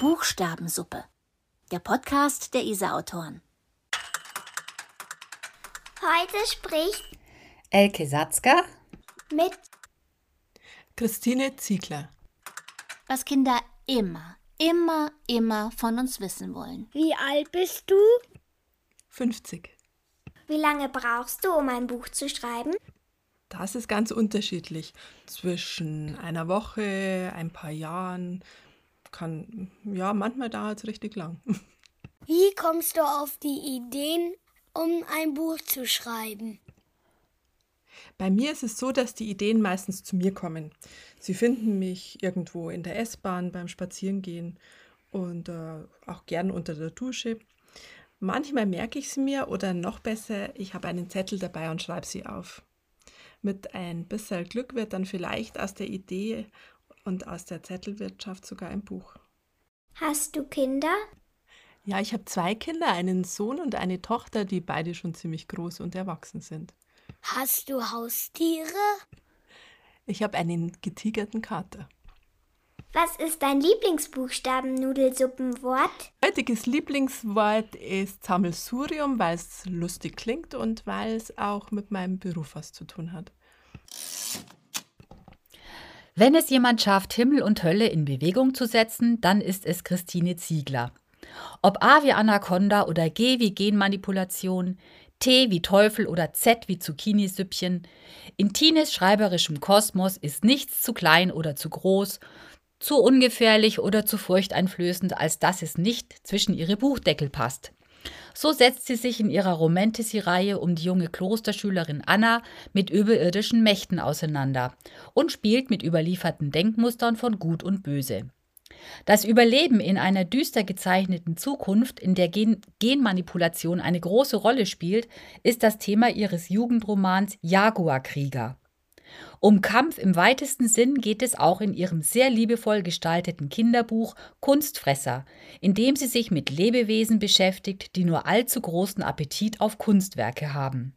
Buchstabensuppe. Der Podcast der ISA-Autoren. Heute spricht Elke Satzka mit Christine Ziegler. Was Kinder immer, immer, immer von uns wissen wollen. Wie alt bist du? 50. Wie lange brauchst du, um ein Buch zu schreiben? Das ist ganz unterschiedlich. Zwischen einer Woche, ein paar Jahren, kann, ja, manchmal dauert es richtig lang. Wie kommst du auf die Ideen, um ein Buch zu schreiben? Bei mir ist es so, dass die Ideen meistens zu mir kommen. Sie finden mich irgendwo in der S-Bahn beim Spazierengehen und äh, auch gern unter der Dusche. Manchmal merke ich sie mir oder noch besser, ich habe einen Zettel dabei und schreibe sie auf. Mit ein bisschen Glück wird dann vielleicht aus der Idee und aus der Zettelwirtschaft sogar ein Buch. Hast du Kinder? Ja, ich habe zwei Kinder, einen Sohn und eine Tochter, die beide schon ziemlich groß und erwachsen sind. Hast du Haustiere? Ich habe einen getigerten Kater. Was ist dein Lieblingsbuchstaben-Nudelsuppenwort? Heutiges Lieblingswort ist Sammelsurium, weil es lustig klingt und weil es auch mit meinem Beruf was zu tun hat. Wenn es jemand schafft, Himmel und Hölle in Bewegung zu setzen, dann ist es Christine Ziegler. Ob A wie Anaconda oder G wie Genmanipulation, T wie Teufel oder Z wie Zucchinisüppchen, in Tines schreiberischem Kosmos ist nichts zu klein oder zu groß, zu ungefährlich oder zu furchteinflößend, als dass es nicht zwischen ihre Buchdeckel passt. So setzt sie sich in ihrer Romantasy-Reihe um die junge Klosterschülerin Anna mit überirdischen Mächten auseinander und spielt mit überlieferten Denkmustern von Gut und Böse. Das Überleben in einer düster gezeichneten Zukunft, in der Gen Genmanipulation eine große Rolle spielt, ist das Thema ihres Jugendromans Jaguarkrieger. Um Kampf im weitesten Sinn geht es auch in ihrem sehr liebevoll gestalteten Kinderbuch Kunstfresser, in dem sie sich mit Lebewesen beschäftigt, die nur allzu großen Appetit auf Kunstwerke haben.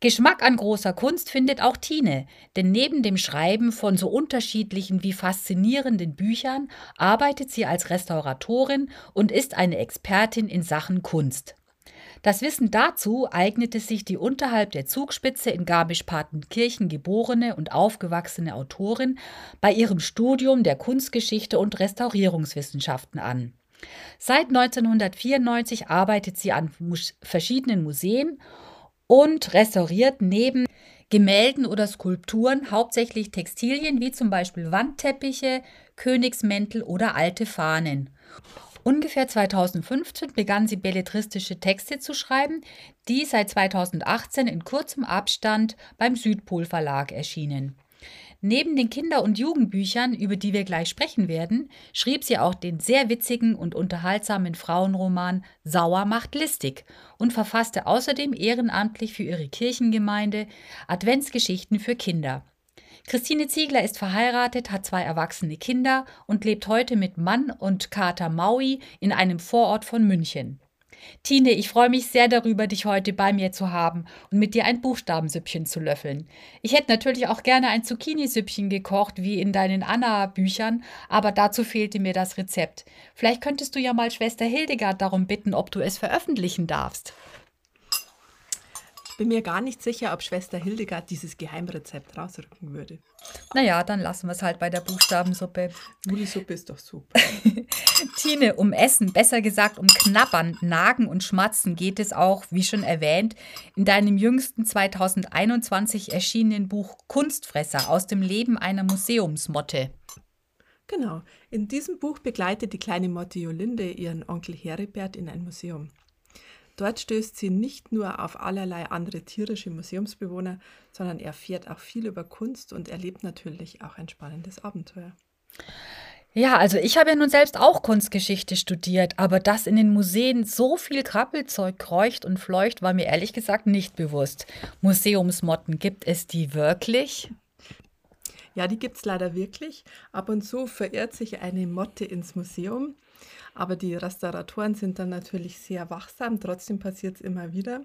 Geschmack an großer Kunst findet auch Tine, denn neben dem Schreiben von so unterschiedlichen wie faszinierenden Büchern arbeitet sie als Restauratorin und ist eine Expertin in Sachen Kunst. Das Wissen dazu eignete sich die unterhalb der Zugspitze in Garmisch-Partenkirchen geborene und aufgewachsene Autorin bei ihrem Studium der Kunstgeschichte und Restaurierungswissenschaften an. Seit 1994 arbeitet sie an verschiedenen Museen und restauriert neben Gemälden oder Skulpturen hauptsächlich Textilien wie zum Beispiel Wandteppiche, Königsmäntel oder alte Fahnen. Ungefähr 2015 begann sie belletristische Texte zu schreiben, die seit 2018 in kurzem Abstand beim Südpol Verlag erschienen. Neben den Kinder- und Jugendbüchern, über die wir gleich sprechen werden, schrieb sie auch den sehr witzigen und unterhaltsamen Frauenroman Sauer macht listig und verfasste außerdem ehrenamtlich für ihre Kirchengemeinde Adventsgeschichten für Kinder. Christine Ziegler ist verheiratet, hat zwei erwachsene Kinder und lebt heute mit Mann und Kater Maui in einem Vorort von München. Tine, ich freue mich sehr darüber, dich heute bei mir zu haben und mit dir ein Buchstabensüppchen zu löffeln. Ich hätte natürlich auch gerne ein Zucchini-Süppchen gekocht, wie in deinen Anna-Büchern, aber dazu fehlte mir das Rezept. Vielleicht könntest du ja mal Schwester Hildegard darum bitten, ob du es veröffentlichen darfst bin mir gar nicht sicher, ob Schwester Hildegard dieses Geheimrezept rausrücken würde. Naja, dann lassen wir es halt bei der Buchstabensuppe. Nudelsuppe ist doch super. Tine, um Essen, besser gesagt um Knabbern, Nagen und Schmatzen geht es auch, wie schon erwähnt, in deinem jüngsten 2021 erschienenen Buch Kunstfresser aus dem Leben einer Museumsmotte. Genau, in diesem Buch begleitet die kleine Motte Jolinde ihren Onkel Heribert in ein Museum. Dort stößt sie nicht nur auf allerlei andere tierische Museumsbewohner, sondern erfährt auch viel über Kunst und erlebt natürlich auch ein spannendes Abenteuer. Ja, also ich habe ja nun selbst auch Kunstgeschichte studiert, aber dass in den Museen so viel Krabbelzeug kreucht und fleucht, war mir ehrlich gesagt nicht bewusst. Museumsmotten, gibt es die wirklich? Ja, die gibt es leider wirklich. Ab und zu verirrt sich eine Motte ins Museum aber die Restauratoren sind dann natürlich sehr wachsam, trotzdem passiert es immer wieder.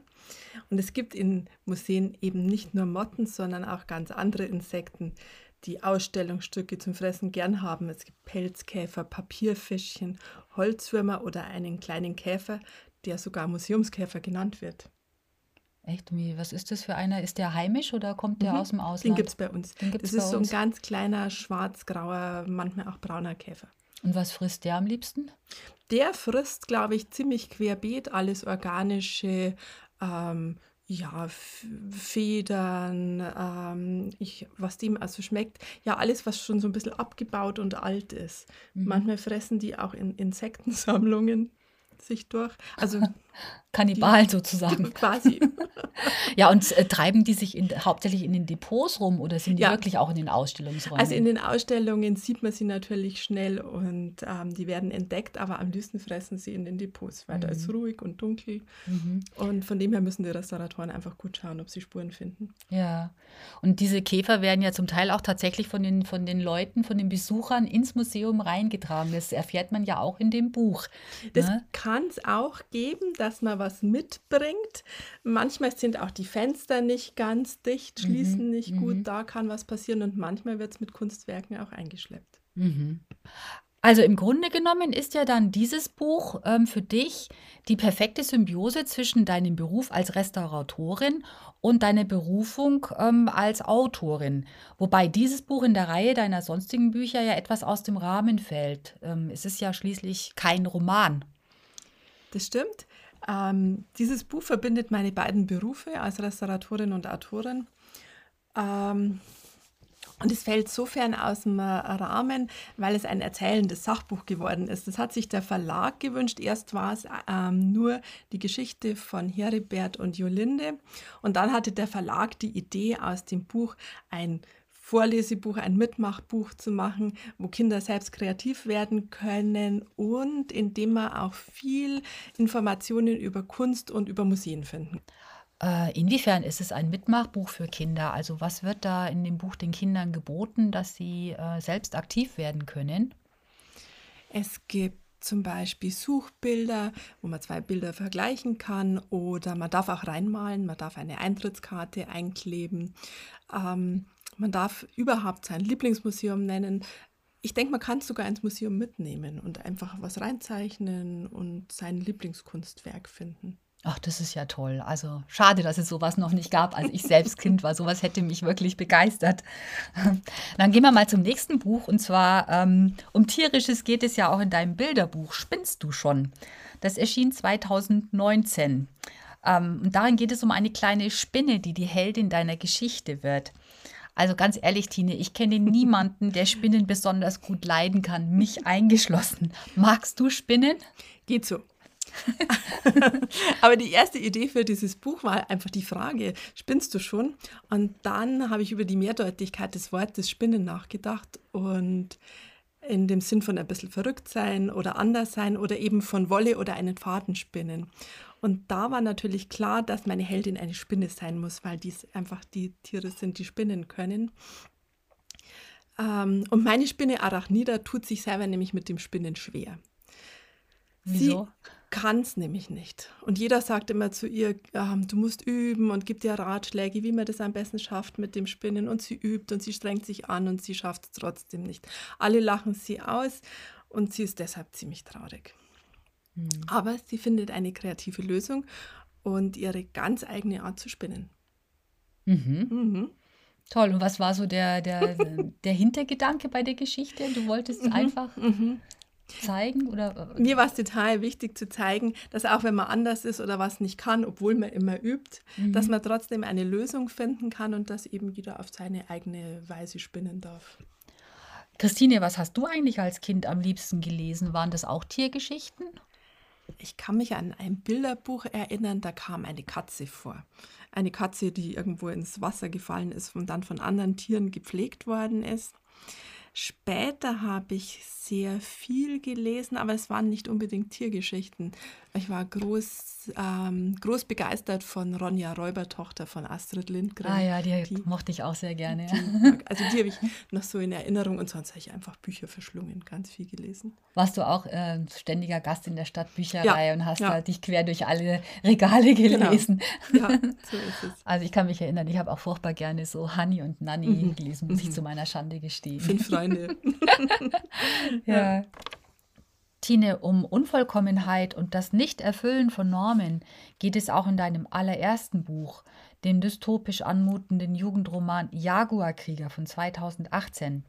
Und es gibt in Museen eben nicht nur Motten, sondern auch ganz andere Insekten, die Ausstellungsstücke zum Fressen gern haben. Es gibt Pelzkäfer, Papierfischchen, Holzwürmer oder einen kleinen Käfer, der sogar Museumskäfer genannt wird. Echt? Wie, was ist das für einer? Ist der heimisch oder kommt der Mhm. aus dem Den Ausland? gibt es bei uns. Den gibt's das ist so ein ganz kleiner, schwarz-grauer, manchmal auch brauner Käfer. Und was frisst der am liebsten? Der frisst, glaube ich, ziemlich querbeet alles organische, ähm, ja, Federn, ähm, ich, was dem also schmeckt. Ja, alles, was schon so ein bisschen abgebaut und alt ist. Mhm. Manchmal fressen die auch in Insektensammlungen sich durch. Also Kannibal sozusagen. quasi. Ja, und äh, treiben die sich in, hauptsächlich in den Depots rum oder sind die Ja. wirklich auch in den Ausstellungsräumen? Also in den Ausstellungen sieht man sie natürlich schnell und ähm, die werden entdeckt, aber am liebsten fressen sie in den Depots, weil da ist ruhig und dunkel. Mhm. Und von dem her müssen die Restauratoren einfach gut schauen, ob sie Spuren finden. Ja, und diese Käfer werden ja zum Teil auch tatsächlich von den, von den Leuten, von den Besuchern ins Museum reingetragen. Das erfährt man ja auch in dem Buch. Das ne? kann es auch geben, dass man was mitbringt. Manchmal sind auch die Fenster nicht ganz dicht, schließen nicht mhm. gut, da kann was passieren und manchmal wird es mit Kunstwerken auch eingeschleppt. Mhm. Also im Grunde genommen ist ja dann dieses Buch ähm, für dich die perfekte Symbiose zwischen deinem Beruf als Restauratorin und deiner Berufung ähm, als Autorin. Wobei dieses Buch in der Reihe deiner sonstigen Bücher ja etwas aus dem Rahmen fällt. Ähm, es ist ja schließlich kein Roman. Das stimmt. Ähm, dieses Buch verbindet meine beiden Berufe als Restauratorin und Autorin. Ähm, und es fällt sofern aus dem äh, Rahmen, weil es ein erzählendes Sachbuch geworden ist. Das hat sich der Verlag gewünscht. Erst war es ähm, nur die Geschichte von Heribert und Jolinde. Und dann hatte der Verlag die Idee, aus dem Buch ein Vorlesebuch, ein Mitmachbuch zu machen, wo Kinder selbst kreativ werden können und in dem man auch viel Informationen über Kunst und über Museen finden. Äh, inwiefern ist es ein Mitmachbuch für Kinder? Also was wird da in dem Buch den Kindern geboten, dass sie äh, selbst aktiv werden können? Es gibt zum Beispiel Suchbilder, wo man zwei Bilder vergleichen kann oder man darf auch reinmalen, man darf eine Eintrittskarte einkleben, ähm, man darf überhaupt sein Lieblingsmuseum nennen. Ich denke, man kann sogar ins Museum mitnehmen und einfach was reinzeichnen und sein Lieblingskunstwerk finden. Ach, das ist ja toll. Also schade, dass es sowas noch nicht gab, als ich selbst Kind war. Sowas hätte mich wirklich begeistert. Dann gehen wir mal zum nächsten Buch. Und zwar ähm, um Tierisches geht es ja auch in deinem Bilderbuch. Spinnst du schon? Das erschien 2019. Ähm, und darin geht es um eine kleine Spinne, die die Heldin deiner Geschichte wird. Also ganz ehrlich, Tine, ich kenne niemanden, der Spinnen besonders gut leiden kann, mich eingeschlossen. Magst du Spinnen? Geht so. Aber die erste Idee für dieses Buch war einfach die Frage, spinnst du schon? Und dann habe ich über die Mehrdeutigkeit des Wortes Spinnen nachgedacht und in dem Sinn von ein bisschen verrückt sein oder anders sein oder eben von Wolle oder einen Faden spinnen. Und da war natürlich klar, dass meine Heldin eine Spinne sein muss, weil dies einfach die Tiere sind, die spinnen können. Ähm, und meine Spinne Arachnida tut sich selber nämlich mit dem Spinnen schwer. Wieso? Kann es nämlich nicht. Und jeder sagt immer zu ihr, ähm, du musst üben und gibt ihr Ratschläge, wie man das am besten schafft mit dem Spinnen. Und sie übt und sie strengt sich an und sie schafft es trotzdem nicht. Alle lachen sie aus und sie ist deshalb ziemlich traurig. Hm. Aber sie findet eine kreative Lösung und ihre ganz eigene Art zu spinnen. Mhm. Mhm. Toll. Und was war so der, der, der Hintergedanke bei der Geschichte? Du wolltest einfach Mhm. Zeigen oder? Mir war es total wichtig zu zeigen, dass auch wenn man anders ist oder was nicht kann, obwohl man immer übt, Mhm. dass man trotzdem eine Lösung finden kann und dass eben jeder auf seine eigene Weise spinnen darf. Christine, was hast du eigentlich als Kind am liebsten gelesen? Waren das auch Tiergeschichten? Ich kann mich an ein Bilderbuch erinnern, da kam eine Katze vor. Eine Katze, die irgendwo ins Wasser gefallen ist und dann von anderen Tieren gepflegt worden ist. Später habe ich sehr viel gelesen, aber es waren nicht unbedingt Tiergeschichten. Ich war groß, ähm, groß begeistert von Ronja Räubertochter von Astrid Lindgren. Ah ja, die, die mochte ich auch sehr gerne. Die, also die habe ich noch so in Erinnerung und sonst habe ich einfach Bücher verschlungen, ganz viel gelesen. Warst du auch äh, ständiger Gast in der Stadtbücherei ja, und hast ja. da dich quer durch alle Regale genau. gelesen? Genau. Ja, so ist es. Also ich kann mich erinnern, ich habe auch furchtbar gerne so Honey und Nanny mhm. gelesen, muss mhm. ich zu meiner Schande gestehen. Fünf Freunde. ja. Tine, um Unvollkommenheit und das Nichterfüllen von Normen geht es auch in deinem allerersten Buch, dem dystopisch anmutenden Jugendroman Jaguarkrieger von 2018.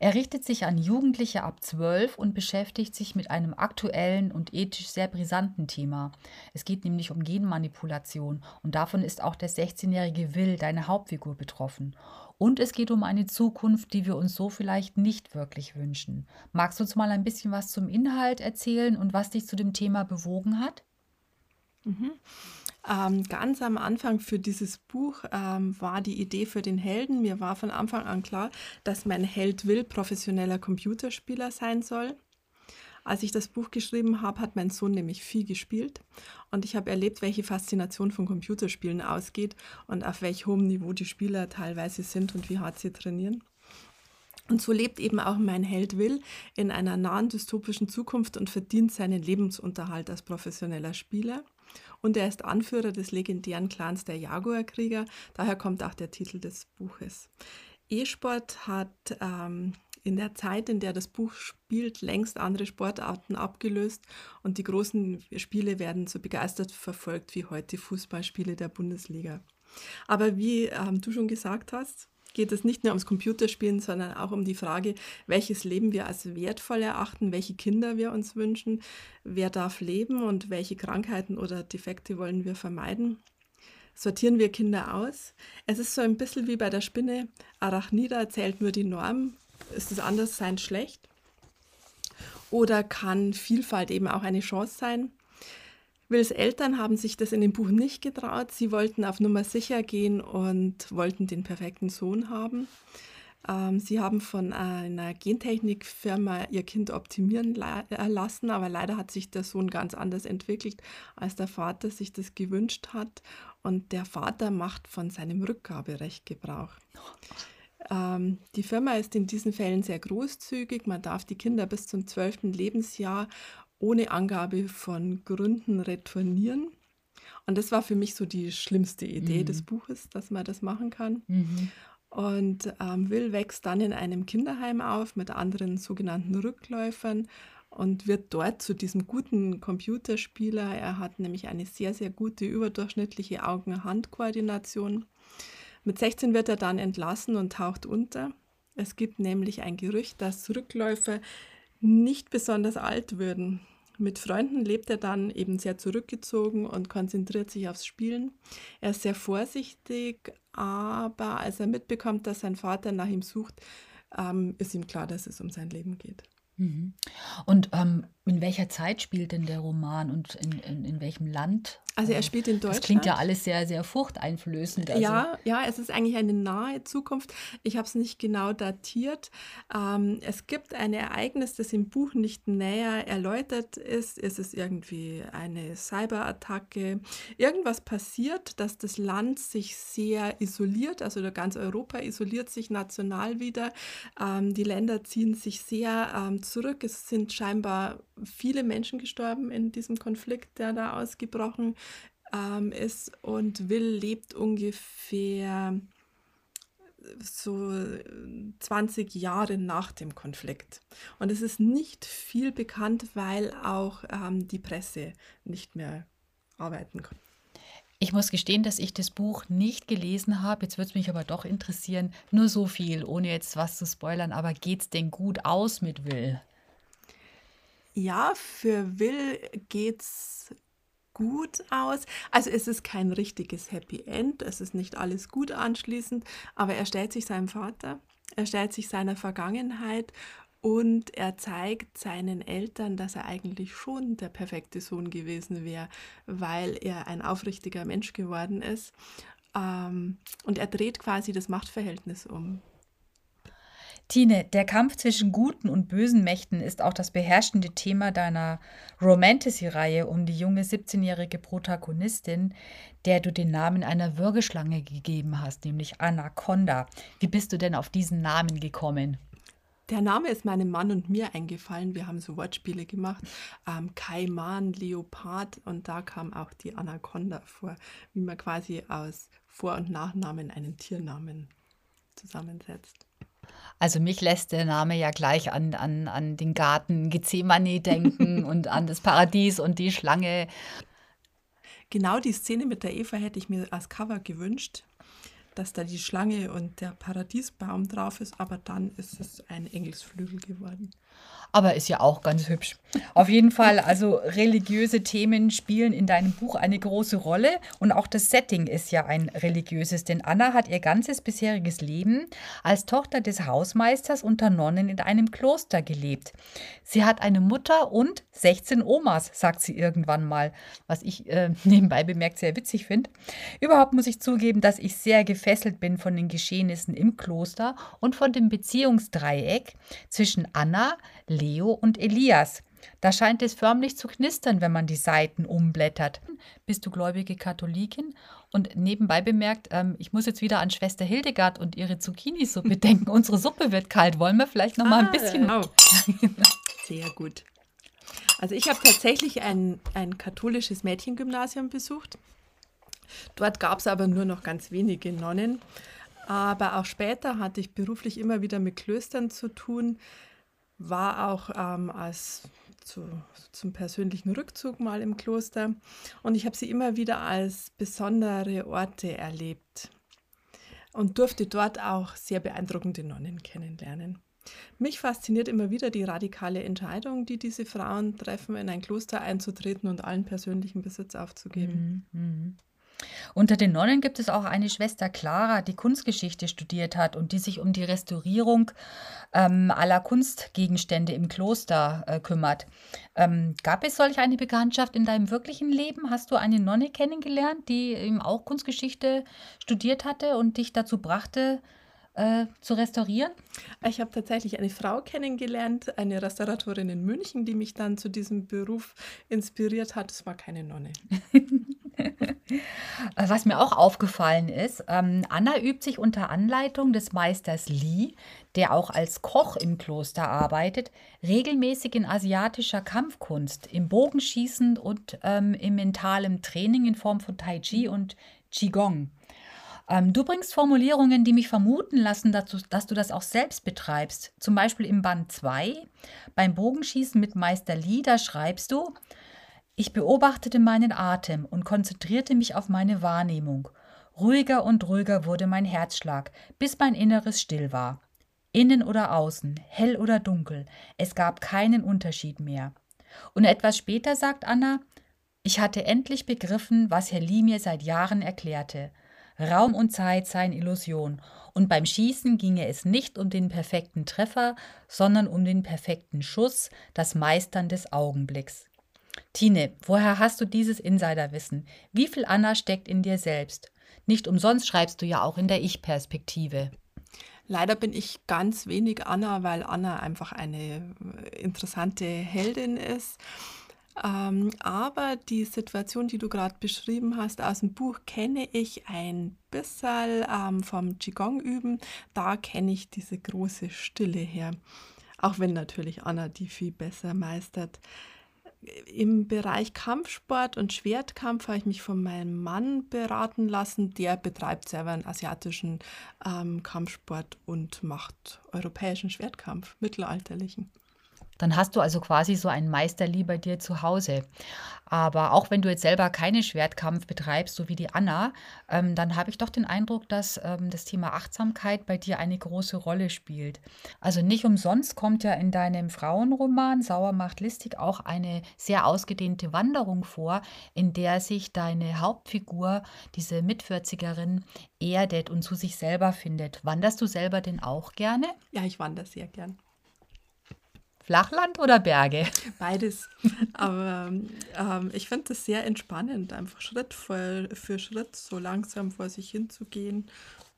Er richtet sich an Jugendliche ab 12 und beschäftigt sich mit einem aktuellen und ethisch sehr brisanten Thema. Es geht nämlich um Genmanipulation und davon ist auch der 16-jährige Will, deine Hauptfigur, betroffen. Und es geht um eine Zukunft, die wir uns so vielleicht nicht wirklich wünschen. Magst du uns mal ein bisschen was zum Inhalt erzählen und was dich zu dem Thema bewogen hat? Mhm. Ähm, ganz am Anfang für dieses Buch ähm, war die Idee für den Helden. Mir war von Anfang an klar, dass mein Held will professioneller Computerspieler sein soll. Als ich das Buch geschrieben habe, hat mein Sohn nämlich viel gespielt und ich habe erlebt, welche Faszination von Computerspielen ausgeht und auf welch hohem Niveau die Spieler teilweise sind und wie hart sie trainieren. Und so lebt eben auch mein Held Will in einer nahen dystopischen Zukunft und verdient seinen Lebensunterhalt als professioneller Spieler. Und er ist Anführer des legendären Clans der Jaguar-Krieger, daher kommt auch der Titel des Buches. E-Sport hat ähm, in der Zeit, in der das Buch spielt, längst andere Sportarten abgelöst und die großen Spiele werden so begeistert verfolgt wie heute Fußballspiele der Bundesliga. Aber wie ähm, du schon gesagt hast, geht es nicht nur ums Computerspielen, sondern auch um die Frage, welches Leben wir als wertvoll erachten, welche Kinder wir uns wünschen, wer darf leben und welche Krankheiten oder Defekte wollen wir vermeiden. Sortieren wir Kinder aus? Es ist so ein bisschen wie bei der Spinne. Arachnida zählt nur die Norm ist das Anderssein schlecht? Oder kann Vielfalt eben auch eine Chance sein? Wills Eltern haben sich das in dem Buch nicht getraut. Sie wollten auf Nummer sicher gehen und wollten den perfekten Sohn haben. Ähm, sie haben von einer Gentechnikfirma ihr Kind optimieren äh, lassen, aber leider hat sich der Sohn ganz anders entwickelt, als der Vater sich das gewünscht hat. Und der Vater macht von seinem Rückgaberecht Gebrauch. Ähm, die Firma ist in diesen Fällen sehr großzügig. Man darf die Kinder bis zum 12. Lebensjahr ohne Angabe von Gründen retournieren. Und das war für mich so die schlimmste Idee mhm. des Buches, dass man das machen kann. Mhm. Und ähm, Will wächst dann in einem Kinderheim auf mit anderen sogenannten Rückläufern und wird dort zu diesem guten Computerspieler. Er hat nämlich eine sehr, sehr gute überdurchschnittliche Augen-Hand-Koordination. Mit 16 wird er dann entlassen und taucht unter. Es gibt nämlich ein Gerücht, dass Rückläufer nicht besonders alt würden. Mit Freunden lebt er dann eben sehr zurückgezogen und konzentriert sich aufs Spielen. Er ist sehr vorsichtig, aber als er mitbekommt, dass sein Vater nach ihm sucht, ähm, ist ihm klar, dass es um sein Leben geht. Mhm. Und ähm, in welcher Zeit spielt denn der Roman und in, in, in welchem Land? Also er spielt in Deutschland. Das klingt ja alles sehr, sehr furchteinflößend. Also. Ja, ja, es ist eigentlich eine nahe Zukunft. Ich habe es nicht genau datiert. Ähm, es gibt ein Ereignis, das im Buch nicht näher erläutert ist. Es ist irgendwie eine Cyberattacke. Irgendwas passiert, dass das Land sich sehr isoliert, also ganz Europa isoliert sich national wieder. Ähm, die Länder ziehen sich sehr ähm, zurück. Es sind scheinbar viele Menschen gestorben in diesem Konflikt, der da ausgebrochen ähm, ist. Und Will lebt ungefähr so 20 Jahre nach dem Konflikt. Und es ist nicht viel bekannt, weil auch ähm, die Presse nicht mehr arbeiten kann. Ich muss gestehen, dass ich das Buch nicht gelesen habe. Jetzt würde es mich aber doch interessieren. Nur so viel, ohne jetzt was zu spoilern. Aber geht es denn gut aus mit Will? Ja, für Will geht's gut aus. Also es ist kein richtiges Happy End, es ist nicht alles gut anschließend, aber er stellt sich seinem Vater, er stellt sich seiner Vergangenheit und er zeigt seinen Eltern, dass er eigentlich schon der perfekte Sohn gewesen wäre, weil er ein aufrichtiger Mensch geworden ist. Ähm, und er dreht quasi das Machtverhältnis um. Tine, der Kampf zwischen guten und bösen Mächten ist auch das beherrschende Thema deiner Romantasy-Reihe um die junge 17-jährige Protagonistin, der du den Namen einer Würgeschlange gegeben hast, nämlich Anaconda. Wie bist du denn auf diesen Namen gekommen? Der Name ist meinem Mann und mir eingefallen. Wir haben so Wortspiele gemacht. Ähm, Kaiman, Leopard und da kam auch die Anaconda vor, wie man quasi aus Vor- und Nachnamen einen Tiernamen zusammensetzt. Also mich lässt der Name ja gleich an, an, an den Garten Gethsemane denken und an das Paradies und die Schlange. Genau die Szene mit der Eva hätte ich mir als Cover gewünscht, dass da die Schlange und der Paradiesbaum drauf ist, aber dann ist es ein Engelsflügel geworden aber ist ja auch ganz hübsch. Auf jeden Fall, also religiöse Themen spielen in deinem Buch eine große Rolle und auch das Setting ist ja ein religiöses, denn Anna hat ihr ganzes bisheriges Leben als Tochter des Hausmeisters unter Nonnen in einem Kloster gelebt. Sie hat eine Mutter und 16 Omas, sagt sie irgendwann mal, was ich äh, nebenbei bemerkt sehr witzig finde. Überhaupt muss ich zugeben, dass ich sehr gefesselt bin von den Geschehnissen im Kloster und von dem Beziehungsdreieck zwischen Anna, Leo und Elias. Da scheint es förmlich zu knistern, wenn man die Seiten umblättert. Bist du gläubige Katholikin? Und nebenbei bemerkt, ähm, ich muss jetzt wieder an Schwester Hildegard und ihre Zucchini-Suppe denken. Unsere Suppe wird kalt. Wollen wir vielleicht noch mal ein ah, bisschen? Genau. Sehr gut. Also ich habe tatsächlich ein, ein katholisches Mädchengymnasium besucht. Dort gab es aber nur noch ganz wenige Nonnen. Aber auch später hatte ich beruflich immer wieder mit Klöstern zu tun war auch ähm, als zu, zum persönlichen Rückzug mal im Kloster und ich habe sie immer wieder als besondere Orte erlebt und durfte dort auch sehr beeindruckende Nonnen kennenlernen. Mich fasziniert immer wieder die radikale Entscheidung, die diese Frauen treffen, in ein Kloster einzutreten und allen persönlichen Besitz aufzugeben. Mhm. Unter den Nonnen gibt es auch eine Schwester Clara, die Kunstgeschichte studiert hat und die sich um die Restaurierung ähm, aller Kunstgegenstände im Kloster äh, kümmert. Ähm, gab es solch eine Bekanntschaft in deinem wirklichen Leben? Hast du eine Nonne kennengelernt, die eben auch Kunstgeschichte studiert hatte und dich dazu brachte, äh, zu restaurieren? Ich habe tatsächlich eine Frau kennengelernt, eine Restauratorin in München, die mich dann zu diesem Beruf inspiriert hat. Es war keine Nonne. Was mir auch aufgefallen ist, ähm, Anna übt sich unter Anleitung des Meisters Li, der auch als Koch im Kloster arbeitet, regelmäßig in asiatischer Kampfkunst, im Bogenschießen und ähm, im mentalem Training in Form von Tai Chi und Qigong. Ähm, du bringst Formulierungen, die mich vermuten lassen, dass du, dass du das auch selbst betreibst. Zum Beispiel im Band 2, beim Bogenschießen mit Meister Li, da schreibst du, ich beobachtete meinen Atem und konzentrierte mich auf meine Wahrnehmung. Ruhiger und ruhiger wurde mein Herzschlag, bis mein Inneres still war. Innen oder außen, hell oder dunkel, es gab keinen Unterschied mehr. Und etwas später sagt Anna, ich hatte endlich begriffen, was Herr Lee mir seit Jahren erklärte. Raum und Zeit seien Illusion, und beim Schießen ginge es nicht um den perfekten Treffer, sondern um den perfekten Schuss, das Meistern des Augenblicks. Tine, woher hast du dieses Insiderwissen? Wie viel Anna steckt in dir selbst? Nicht umsonst schreibst du ja auch in der Ich-Perspektive. Leider bin ich ganz wenig Anna, weil Anna einfach eine interessante Heldin ist. Ähm, aber die Situation, die du gerade beschrieben hast aus dem Buch, kenne ich ein bisschen ähm, vom Qigong üben. Da kenne ich diese große Stille her. Auch wenn natürlich Anna die viel besser meistert. Im Bereich Kampfsport und Schwertkampf habe ich mich von meinem Mann beraten lassen. Der betreibt selber einen asiatischen ähm, Kampfsport und macht europäischen Schwertkampf, mittelalterlichen. Dann hast du also quasi so einen Meisterli bei dir zu Hause. Aber auch wenn du jetzt selber keinen Schwertkampf betreibst, so wie die Anna, ähm, dann habe ich doch den Eindruck, dass ähm, das Thema Achtsamkeit bei dir eine große Rolle spielt. Also nicht umsonst kommt ja in deinem Frauenroman Sauer macht listig auch eine sehr ausgedehnte Wanderung vor, in der sich deine Hauptfigur, diese Mitvierzigerin, erdet und zu sich selber findet. Wanderst du selber denn auch gerne? Ja, ich wandere sehr gern. Flachland oder Berge? Beides. Aber ähm, ich finde es sehr entspannend, einfach Schritt für, für Schritt so langsam vor sich hinzugehen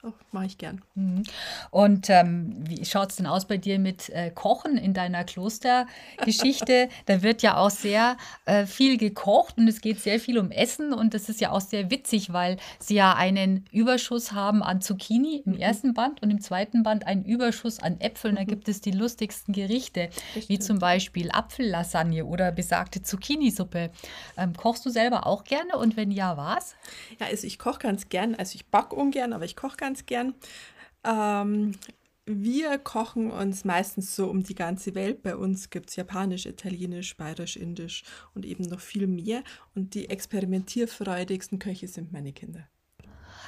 Oh, Mache ich gern. Mhm. Und ähm, wie schaut es denn aus bei dir mit äh, Kochen in deiner Klostergeschichte? da wird ja auch sehr äh, viel gekocht und es geht sehr viel um Essen und das ist ja auch sehr witzig, weil sie ja einen Überschuss haben an Zucchini im mhm. ersten Band und im zweiten Band einen Überschuss an Äpfeln. Da mhm. gibt es die lustigsten Gerichte, wie zum Beispiel Apfellasagne oder besagte Zucchini-Suppe. Ähm, kochst du selber auch gerne und wenn ja, was? Ja, also ich koche ganz gern. Also ich backe ungern, aber ich koche ganz ganz gern. Ähm, wir kochen uns meistens so um die ganze Welt. Bei uns gibt es Japanisch, Italienisch, Bayerisch, Indisch und eben noch viel mehr. Und die experimentierfreudigsten Köche sind meine Kinder.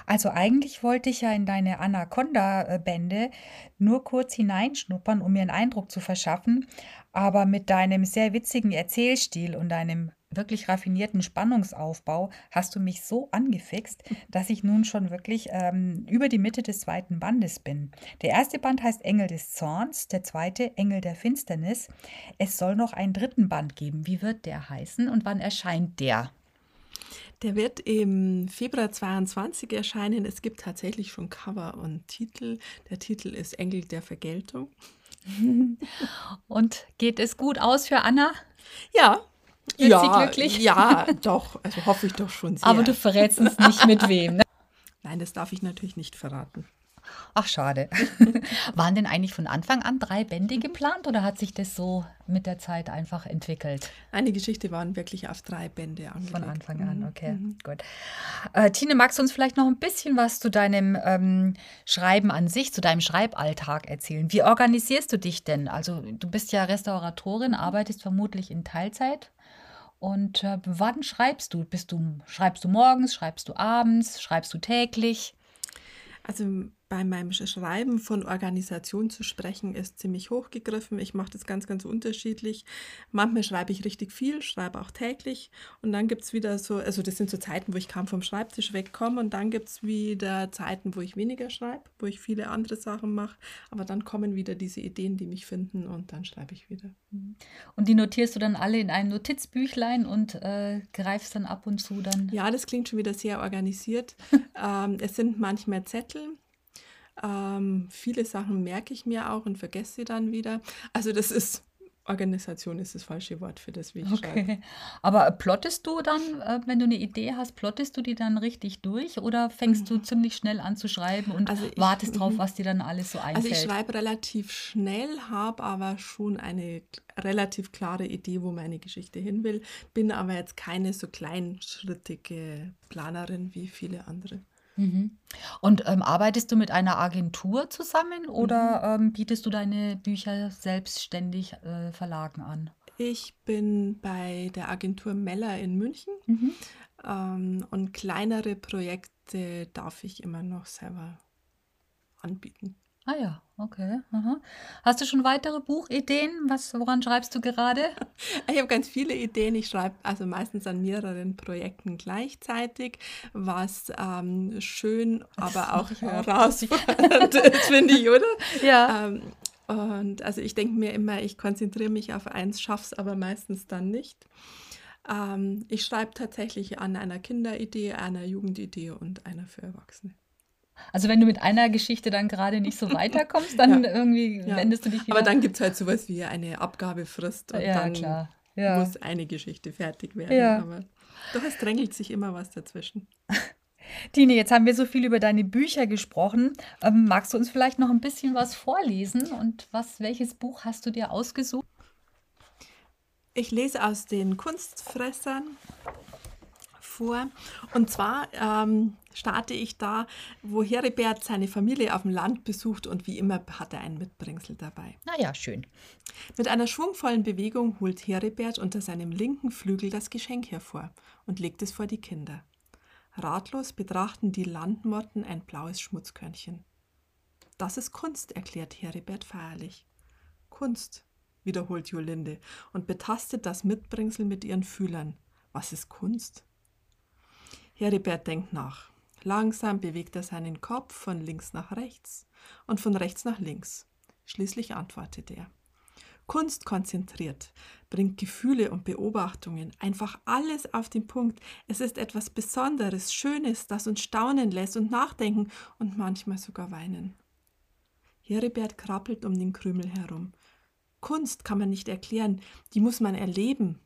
Also eigentlich wollte ich ja in deine Anaconda-Bände nur kurz hineinschnuppern, um mir einen Eindruck zu verschaffen. Aber mit deinem sehr witzigen Erzählstil und deinem wirklich raffinierten Spannungsaufbau hast du mich so angefixt, dass ich nun schon wirklich ähm, über die Mitte des zweiten Bandes bin. Der erste Band heißt Engel des Zorns, der zweite Engel der Finsternis. Es soll noch einen dritten Band geben. Wie wird der heißen und wann erscheint der? Der wird im Februar 22 erscheinen. Es gibt tatsächlich schon Cover und Titel. Der Titel ist Engel der Vergeltung. und geht es gut aus für Anna? Ja, wird ja, sie glücklich? Ja, doch. Also hoffe ich doch schon sehr. Aber du verrätst uns nicht mit wem. Ne? Nein, das darf ich natürlich nicht verraten. Ach, schade. Waren denn eigentlich von Anfang an drei Bände geplant oder hat sich das so mit der Zeit einfach entwickelt? Eine Geschichte waren wirklich auf drei Bände angelegt. Von Anfang an, mhm, okay, mhm. gut. Äh, Tine, magst du uns vielleicht noch ein bisschen was zu deinem ähm, Schreiben an sich, zu deinem Schreiballtag erzählen? Wie organisierst du dich denn? Also du bist ja Restauratorin, arbeitest vermutlich in Teilzeit. Und äh, wann schreibst du? Bist du? Schreibst du morgens, schreibst du abends, schreibst du täglich? Also bei meinem Schreiben von Organisation zu sprechen, ist ziemlich hochgegriffen. Ich mache das ganz, ganz unterschiedlich. Manchmal schreibe ich richtig viel, schreibe auch täglich. Und dann gibt es wieder so, also das sind so Zeiten, wo ich kaum vom Schreibtisch wegkomme. Und dann gibt es wieder Zeiten, wo ich weniger schreibe, wo ich viele andere Sachen mache. Aber dann kommen wieder diese Ideen, die mich finden und dann schreibe ich wieder. Mhm. Und die notierst du dann alle in einem Notizbüchlein und äh, greifst dann ab und zu dann? Ja, das klingt schon wieder sehr organisiert. ähm, es sind manchmal Zettel ähm, viele Sachen merke ich mir auch und vergesse sie dann wieder. Also das ist Organisation ist das falsche Wort für das, wie ich okay. schreibe. Aber plottest du dann, äh, wenn du eine Idee hast, plottest du die dann richtig durch oder fängst mhm. du ziemlich schnell an zu schreiben und also ich, wartest drauf, mhm. was dir dann alles so einfällt? Also ich schreibe relativ schnell, habe aber schon eine relativ klare Idee, wo meine Geschichte hin will, bin aber jetzt keine so kleinschrittige Planerin wie viele andere. Mhm. Und ähm, arbeitest du mit einer Agentur zusammen oder mhm. ähm, bietest du deine Bücher selbstständig äh, Verlagen an? Ich bin bei der Agentur Meller in München mhm. ähm, und kleinere Projekte darf ich immer noch selber anbieten. Ah ja, okay. Aha. Hast du schon weitere Buchideen? Was, woran schreibst du gerade? Ich habe ganz viele Ideen. Ich schreibe also meistens an mehreren Projekten gleichzeitig, was ähm, schön, aber auch herausfordernd ist, finde ich, oder? Ja. Ähm, und also ich denke mir immer, ich konzentriere mich auf eins, schaffe es aber meistens dann nicht. Ähm, ich schreibe tatsächlich an einer Kinderidee, einer Jugendidee und einer für Erwachsene. Also wenn du mit einer Geschichte dann gerade nicht so weiterkommst, dann ja. irgendwie ja. wendest du dich wieder. Aber dann gibt es halt sowas wie eine Abgabefrist und ja, dann klar. muss eine Geschichte fertig werden. Aber doch, es drängelt sich immer was dazwischen. Tine, jetzt haben wir so viel über deine Bücher gesprochen. Ähm, magst du uns vielleicht noch ein bisschen was vorlesen? Und was, welches Buch hast du dir ausgesucht? Ich lese aus den Kunstfressern vor. Und zwar ähm, starte ich da, wo Heribert seine Familie auf dem Land besucht und wie immer hat er ein Mitbringsel dabei. Na ja, schön. Mit einer schwungvollen Bewegung holt Heribert unter seinem linken Flügel das Geschenk hervor und legt es vor die Kinder. Ratlos betrachten die Landmotten ein blaues Schmutzkörnchen. Das ist Kunst, erklärt Heribert feierlich. Kunst, wiederholt Jolinde und betastet das Mitbringsel mit ihren Fühlern. Was ist Kunst? Heribert denkt nach. Langsam bewegt er seinen Kopf von links nach rechts und von rechts nach links. Schließlich antwortet er. Kunst konzentriert, bringt Gefühle und Beobachtungen, einfach alles auf den Punkt. Es ist etwas Besonderes, Schönes, das uns staunen lässt und nachdenken und manchmal sogar weinen. Heribert krabbelt um den Krümel herum. Kunst kann man nicht erklären, die muss man erleben.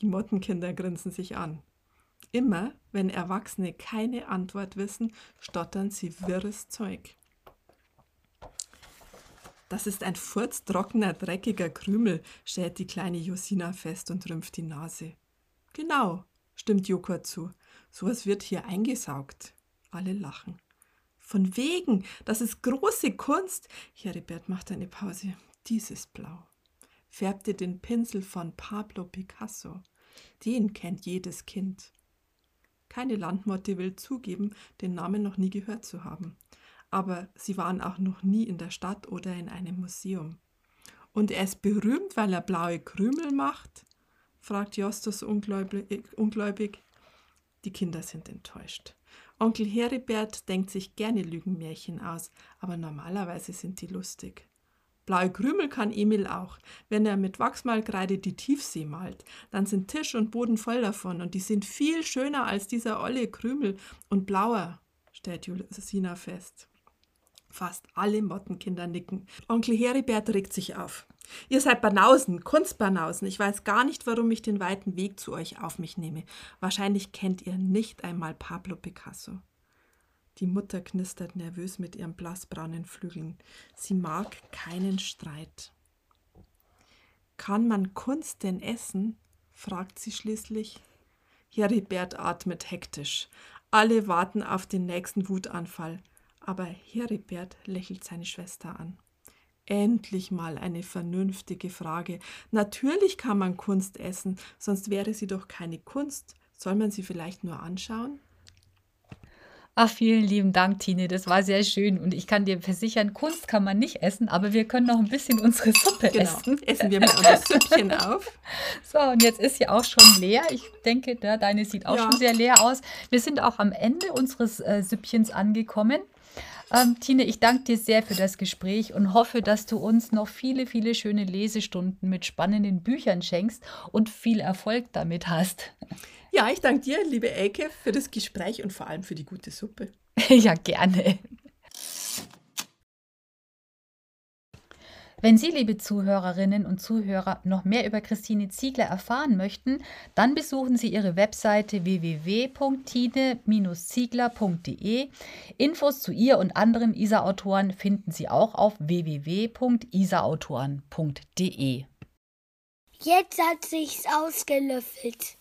Die Mottenkinder grinsen sich an. Immer, wenn Erwachsene keine Antwort wissen, stottern sie wirres Zeug. Das ist ein furztrockener, dreckiger Krümel, stellt die kleine Josina fest und rümpft die Nase. Genau, stimmt Joko zu. Sowas wird hier eingesaugt. Alle lachen. Von wegen, das ist große Kunst. Heribert macht eine Pause. Dieses Blau. Färbte den Pinsel von Pablo Picasso. Den kennt jedes Kind. Keine Landmotte will zugeben, den Namen noch nie gehört zu haben aber sie waren auch noch nie in der Stadt oder in einem Museum. Und er ist berühmt, weil er blaue Krümel macht? fragt Justus ungläubig. Die Kinder sind enttäuscht. Onkel Heribert denkt sich gerne Lügenmärchen aus, aber normalerweise sind die lustig. Blaue Krümel kann Emil auch. Wenn er mit Wachsmalkreide die Tiefsee malt, dann sind Tisch und Boden voll davon und die sind viel schöner als dieser olle Krümel und blauer, stellt Jusina fest. Fast alle Mottenkinder nicken. Onkel Heribert regt sich auf. Ihr seid Banausen, Kunstbanausen. Ich weiß gar nicht, warum ich den weiten Weg zu euch auf mich nehme. Wahrscheinlich kennt ihr nicht einmal Pablo Picasso. Die Mutter knistert nervös mit ihren blassbraunen Flügeln. Sie mag keinen Streit. Kann man Kunst denn essen? fragt sie schließlich. Heribert atmet hektisch. Alle warten auf den nächsten Wutanfall aber Heribert lächelt seine Schwester an. Endlich mal eine vernünftige Frage. Natürlich kann man Kunst essen, sonst wäre sie doch keine Kunst. Soll man sie vielleicht nur anschauen? Ach, vielen lieben Dank, Tine. Das war sehr schön. Und ich kann dir versichern, Kunst kann man nicht essen, aber wir können noch ein bisschen unsere Suppe genau. essen. Essen wir mal unser Süppchen auf. So, und jetzt ist sie auch schon leer. Ich denke, deine sieht auch ja. schon sehr leer aus. Wir sind auch am Ende unseres äh, Süppchens angekommen. Ähm, Tine, ich danke dir sehr für das Gespräch und hoffe, dass du uns noch viele, viele schöne Lesestunden mit spannenden Büchern schenkst und viel Erfolg damit hast. Ja, ich danke dir, liebe Elke, für das Gespräch und vor allem für die gute Suppe. ja, gerne. Wenn Sie, liebe Zuhörerinnen und Zuhörer, noch mehr über Christine Ziegler erfahren möchten, dann besuchen Sie ihre Webseite www.tine-ziegler.de. Infos zu ihr und anderen ISA-Autoren finden Sie auch auf www.isaautoren.de. Jetzt hat sich's ausgelöffelt.